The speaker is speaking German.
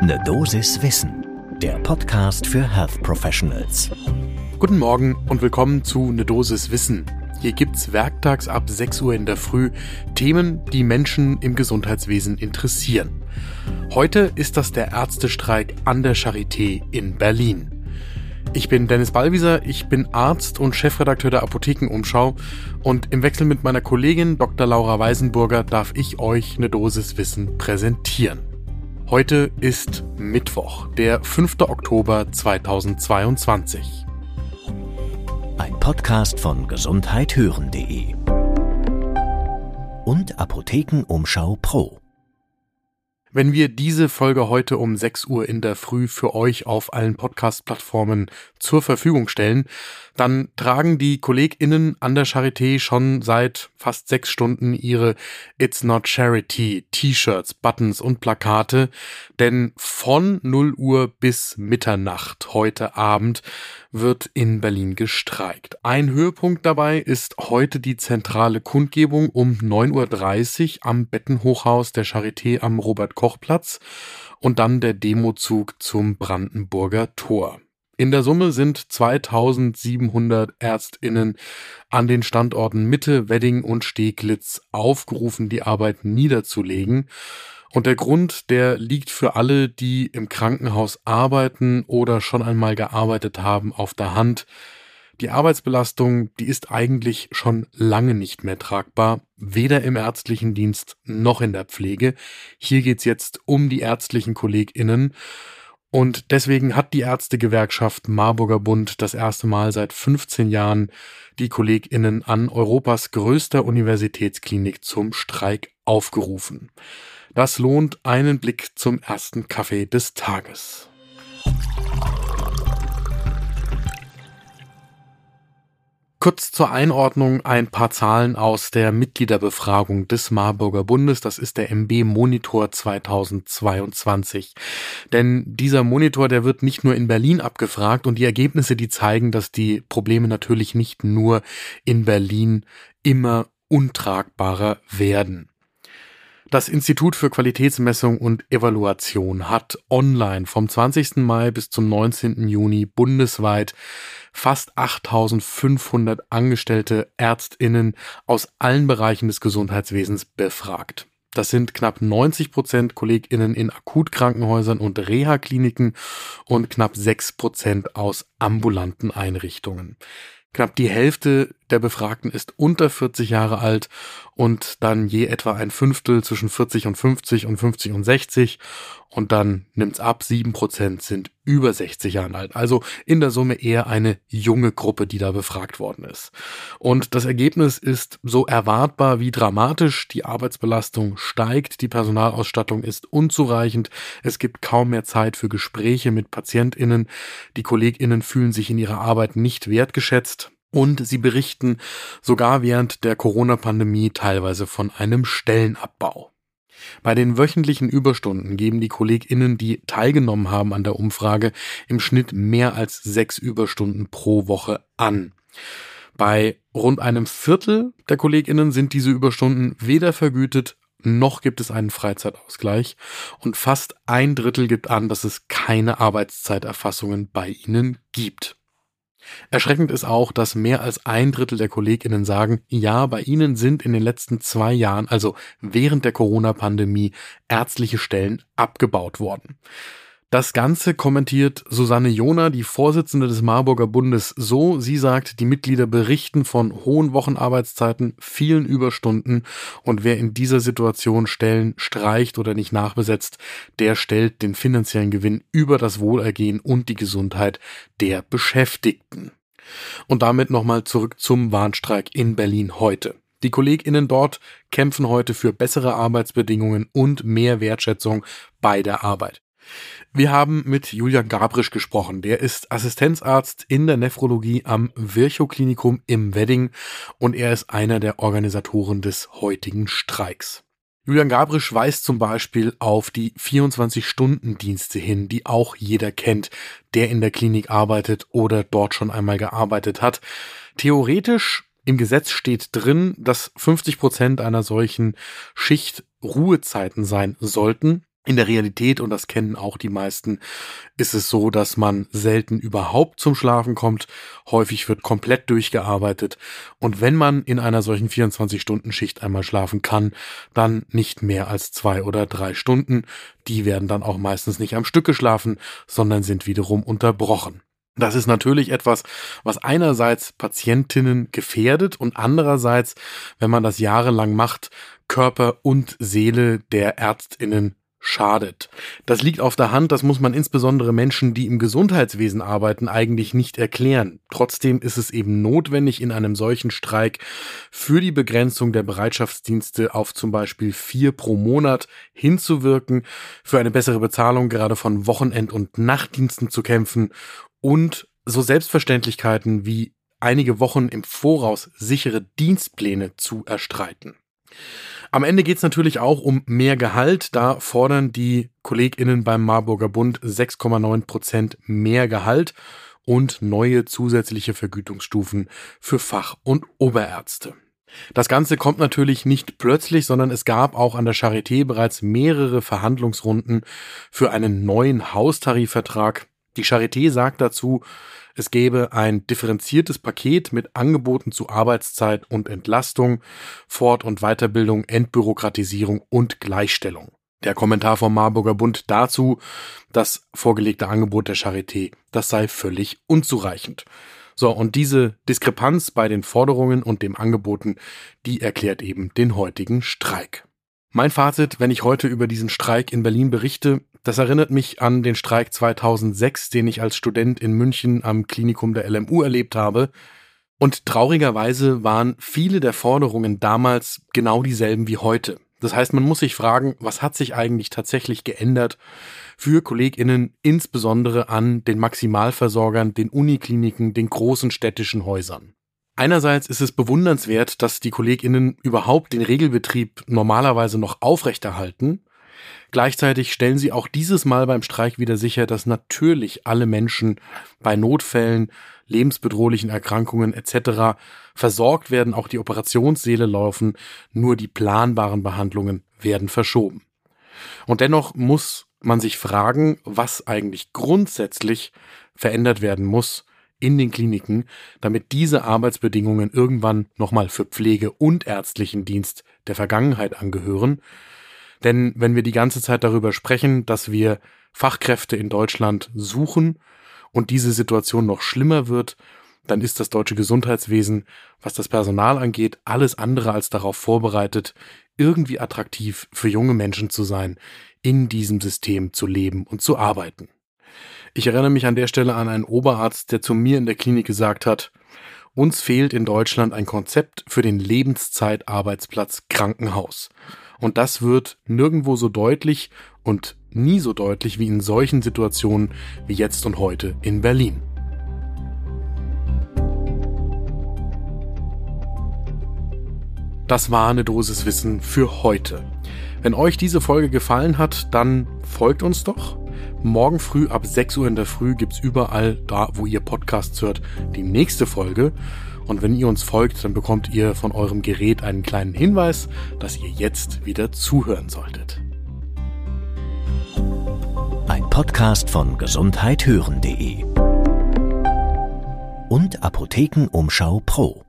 Ne Dosis Wissen, der Podcast für Health Professionals. Guten Morgen und willkommen zu Ne Dosis Wissen. Hier gibt's werktags ab 6 Uhr in der Früh Themen, die Menschen im Gesundheitswesen interessieren. Heute ist das der Ärztestreik an der Charité in Berlin. Ich bin Dennis Ballwieser, ich bin Arzt und Chefredakteur der Apothekenumschau und im Wechsel mit meiner Kollegin Dr. Laura Weisenburger darf ich euch eine Dosis Wissen präsentieren. Heute ist Mittwoch, der 5. Oktober 2022. Ein Podcast von gesundheithören.de und Apothekenumschau Pro. Wenn wir diese Folge heute um 6 Uhr in der Früh für euch auf allen Podcast-Plattformen zur Verfügung stellen, dann tragen die KollegInnen an der Charité schon seit fast sechs Stunden ihre It's Not Charity T-Shirts, Buttons und Plakate, denn von 0 Uhr bis Mitternacht heute Abend wird in Berlin gestreikt. Ein Höhepunkt dabei ist heute die zentrale Kundgebung um 9.30 Uhr am Bettenhochhaus der Charité am Robert-Koch-Platz und dann der Demozug zum Brandenburger Tor. In der Summe sind 2700 Ärztinnen an den Standorten Mitte, Wedding und Steglitz aufgerufen, die Arbeit niederzulegen. Und der Grund, der liegt für alle, die im Krankenhaus arbeiten oder schon einmal gearbeitet haben, auf der Hand. Die Arbeitsbelastung, die ist eigentlich schon lange nicht mehr tragbar, weder im ärztlichen Dienst noch in der Pflege. Hier geht's jetzt um die ärztlichen Kolleginnen. Und deswegen hat die Ärztegewerkschaft Marburger Bund das erste Mal seit 15 Jahren die KollegInnen an Europas größter Universitätsklinik zum Streik aufgerufen. Das lohnt einen Blick zum ersten Kaffee des Tages. Kurz zur Einordnung ein paar Zahlen aus der Mitgliederbefragung des Marburger Bundes. Das ist der MB Monitor 2022. Denn dieser Monitor, der wird nicht nur in Berlin abgefragt und die Ergebnisse, die zeigen, dass die Probleme natürlich nicht nur in Berlin immer untragbarer werden. Das Institut für Qualitätsmessung und Evaluation hat online vom 20. Mai bis zum 19. Juni bundesweit fast 8500 angestellte Ärztinnen aus allen Bereichen des Gesundheitswesens befragt. Das sind knapp 90 Prozent KollegInnen in Akutkrankenhäusern und Reha-Kliniken und knapp 6 Prozent aus ambulanten Einrichtungen. Knapp die Hälfte der Befragten ist unter 40 Jahre alt und dann je etwa ein Fünftel zwischen 40 und 50 und 50 und 60 und dann nimmt's ab, sieben Prozent sind über 60 Jahre alt. Also in der Summe eher eine junge Gruppe, die da befragt worden ist. Und das Ergebnis ist so erwartbar wie dramatisch. Die Arbeitsbelastung steigt, die Personalausstattung ist unzureichend, es gibt kaum mehr Zeit für Gespräche mit PatientInnen, die KollegInnen fühlen sich in ihrer Arbeit nicht wertgeschätzt. Und sie berichten sogar während der Corona-Pandemie teilweise von einem Stellenabbau. Bei den wöchentlichen Überstunden geben die KollegInnen, die teilgenommen haben an der Umfrage, im Schnitt mehr als sechs Überstunden pro Woche an. Bei rund einem Viertel der KollegInnen sind diese Überstunden weder vergütet noch gibt es einen Freizeitausgleich und fast ein Drittel gibt an, dass es keine Arbeitszeiterfassungen bei ihnen gibt. Erschreckend ist auch, dass mehr als ein Drittel der Kolleginnen sagen, ja, bei ihnen sind in den letzten zwei Jahren, also während der Corona-Pandemie, ärztliche Stellen abgebaut worden. Das Ganze kommentiert Susanne Jona, die Vorsitzende des Marburger Bundes, so. Sie sagt, die Mitglieder berichten von hohen Wochenarbeitszeiten, vielen Überstunden und wer in dieser Situation Stellen streicht oder nicht nachbesetzt, der stellt den finanziellen Gewinn über das Wohlergehen und die Gesundheit der Beschäftigten. Und damit nochmal zurück zum Warnstreik in Berlin heute. Die KollegInnen dort kämpfen heute für bessere Arbeitsbedingungen und mehr Wertschätzung bei der Arbeit. Wir haben mit Julian Gabrisch gesprochen. Der ist Assistenzarzt in der Nephrologie am Virchow-Klinikum im Wedding und er ist einer der Organisatoren des heutigen Streiks. Julian Gabrisch weist zum Beispiel auf die 24-Stunden-Dienste hin, die auch jeder kennt, der in der Klinik arbeitet oder dort schon einmal gearbeitet hat. Theoretisch im Gesetz steht drin, dass 50 Prozent einer solchen Schicht Ruhezeiten sein sollten. In der Realität, und das kennen auch die meisten, ist es so, dass man selten überhaupt zum Schlafen kommt. Häufig wird komplett durchgearbeitet. Und wenn man in einer solchen 24-Stunden-Schicht einmal schlafen kann, dann nicht mehr als zwei oder drei Stunden. Die werden dann auch meistens nicht am Stück geschlafen, sondern sind wiederum unterbrochen. Das ist natürlich etwas, was einerseits Patientinnen gefährdet und andererseits, wenn man das jahrelang macht, Körper und Seele der Ärztinnen schadet. Das liegt auf der Hand, das muss man insbesondere Menschen, die im Gesundheitswesen arbeiten, eigentlich nicht erklären. Trotzdem ist es eben notwendig, in einem solchen Streik für die Begrenzung der Bereitschaftsdienste auf zum Beispiel vier pro Monat hinzuwirken, für eine bessere Bezahlung gerade von Wochenend- und Nachtdiensten zu kämpfen und so Selbstverständlichkeiten wie einige Wochen im Voraus sichere Dienstpläne zu erstreiten. Am Ende geht es natürlich auch um mehr Gehalt. Da fordern die KollegInnen beim Marburger Bund 6,9 Prozent mehr Gehalt und neue zusätzliche Vergütungsstufen für Fach- und Oberärzte. Das Ganze kommt natürlich nicht plötzlich, sondern es gab auch an der Charité bereits mehrere Verhandlungsrunden für einen neuen Haustarifvertrag. Die Charité sagt dazu, es gäbe ein differenziertes Paket mit Angeboten zu Arbeitszeit und Entlastung, Fort- und Weiterbildung, Entbürokratisierung und Gleichstellung. Der Kommentar vom Marburger Bund dazu, das vorgelegte Angebot der Charité, das sei völlig unzureichend. So, und diese Diskrepanz bei den Forderungen und dem Angeboten, die erklärt eben den heutigen Streik. Mein Fazit, wenn ich heute über diesen Streik in Berlin berichte, das erinnert mich an den Streik 2006, den ich als Student in München am Klinikum der LMU erlebt habe. Und traurigerweise waren viele der Forderungen damals genau dieselben wie heute. Das heißt, man muss sich fragen, was hat sich eigentlich tatsächlich geändert für KollegInnen, insbesondere an den Maximalversorgern, den Unikliniken, den großen städtischen Häusern. Einerseits ist es bewundernswert, dass die KollegInnen überhaupt den Regelbetrieb normalerweise noch aufrechterhalten Gleichzeitig stellen sie auch dieses Mal beim Streik wieder sicher, dass natürlich alle Menschen bei Notfällen, lebensbedrohlichen Erkrankungen etc. versorgt werden, auch die Operationssäle laufen, nur die planbaren Behandlungen werden verschoben. Und dennoch muss man sich fragen, was eigentlich grundsätzlich verändert werden muss in den Kliniken, damit diese Arbeitsbedingungen irgendwann nochmal für Pflege und ärztlichen Dienst der Vergangenheit angehören denn wenn wir die ganze Zeit darüber sprechen, dass wir Fachkräfte in Deutschland suchen und diese Situation noch schlimmer wird, dann ist das deutsche Gesundheitswesen, was das Personal angeht, alles andere als darauf vorbereitet, irgendwie attraktiv für junge Menschen zu sein, in diesem System zu leben und zu arbeiten. Ich erinnere mich an der Stelle an einen Oberarzt, der zu mir in der Klinik gesagt hat, uns fehlt in Deutschland ein Konzept für den Lebenszeitarbeitsplatz Krankenhaus. Und das wird nirgendwo so deutlich und nie so deutlich wie in solchen Situationen wie jetzt und heute in Berlin. Das war eine Dosis Wissen für heute. Wenn euch diese Folge gefallen hat, dann folgt uns doch. Morgen früh ab 6 Uhr in der Früh gibt's überall da, wo ihr Podcasts hört, die nächste Folge. Und wenn ihr uns folgt, dann bekommt ihr von eurem Gerät einen kleinen Hinweis, dass ihr jetzt wieder zuhören solltet. Ein Podcast von gesundheithören.de und Apothekenumschau Pro.